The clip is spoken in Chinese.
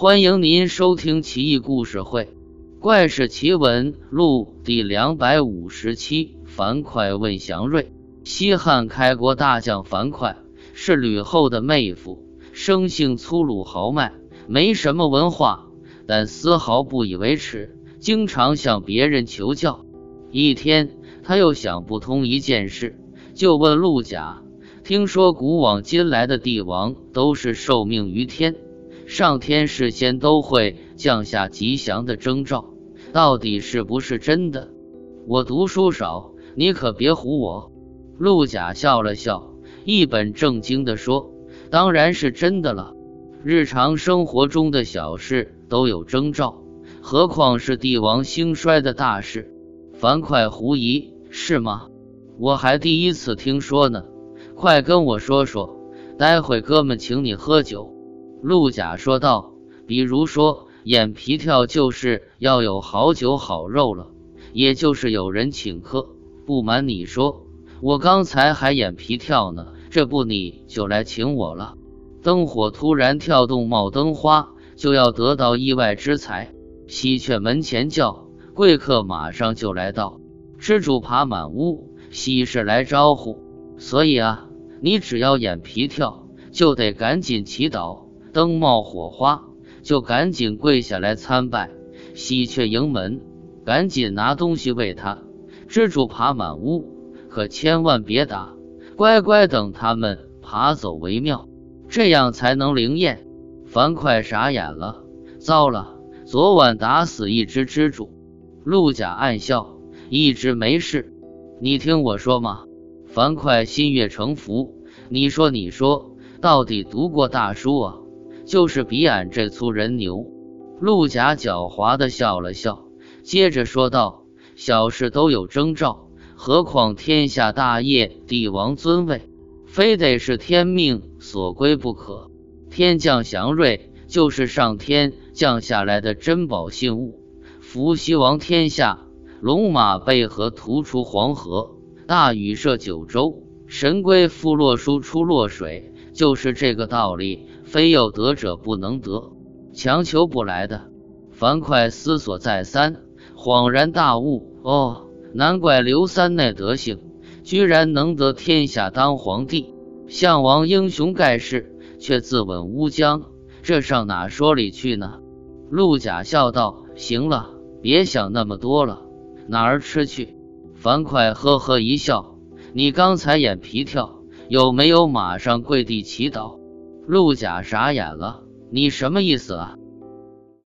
欢迎您收听《奇异故事会·怪事奇闻录》第两百五十七。樊哙问祥瑞：西汉开国大将樊哙是吕后的妹夫，生性粗鲁豪迈，没什么文化，但丝毫不以为耻，经常向别人求教。一天，他又想不通一件事，就问陆贾：听说古往今来的帝王都是受命于天。上天事先都会降下吉祥的征兆，到底是不是真的？我读书少，你可别唬我。陆贾笑了笑，一本正经地说：“当然是真的了。日常生活中的小事都有征兆，何况是帝王兴衰的大事？”樊哙狐疑：“是吗？我还第一次听说呢。快跟我说说，待会哥们请你喝酒。”陆贾说道：“比如说眼皮跳，就是要有好酒好肉了，也就是有人请客。不瞒你说，我刚才还眼皮跳呢，这不你就来请我了。灯火突然跳动，冒灯花，就要得到意外之财。喜鹊门前叫，贵客马上就来到。蜘蛛爬满屋，喜事来招呼。所以啊，你只要眼皮跳，就得赶紧祈祷。”灯冒火花，就赶紧跪下来参拜。喜鹊迎门，赶紧拿东西喂它。蜘蛛爬满屋，可千万别打，乖乖等它们爬走为妙，这样才能灵验。樊哙傻眼了，糟了，昨晚打死一只蜘蛛。陆贾暗笑，一直没事。你听我说嘛。樊哙心悦诚服，你说你说，到底读过大书啊？就是比俺这粗人牛。陆贾狡猾的笑了笑，接着说道：“小事都有征兆，何况天下大业、帝王尊位，非得是天命所归不可。天降祥瑞，就是上天降下来的珍宝信物。伏羲王天下，龙马背河图出黄河，大禹设九州，神龟复洛书出洛水，就是这个道理。”非有得者不能得，强求不来的。樊哙思索再三，恍然大悟：哦，难怪刘三那德行，居然能得天下当皇帝。项王英雄盖世，却自刎乌江，这上哪说理去呢？陆贾笑道：“行了，别想那么多了，哪儿吃去？”樊哙呵呵一笑：“你刚才眼皮跳，有没有马上跪地祈祷？”陆贾傻眼了，你什么意思啊？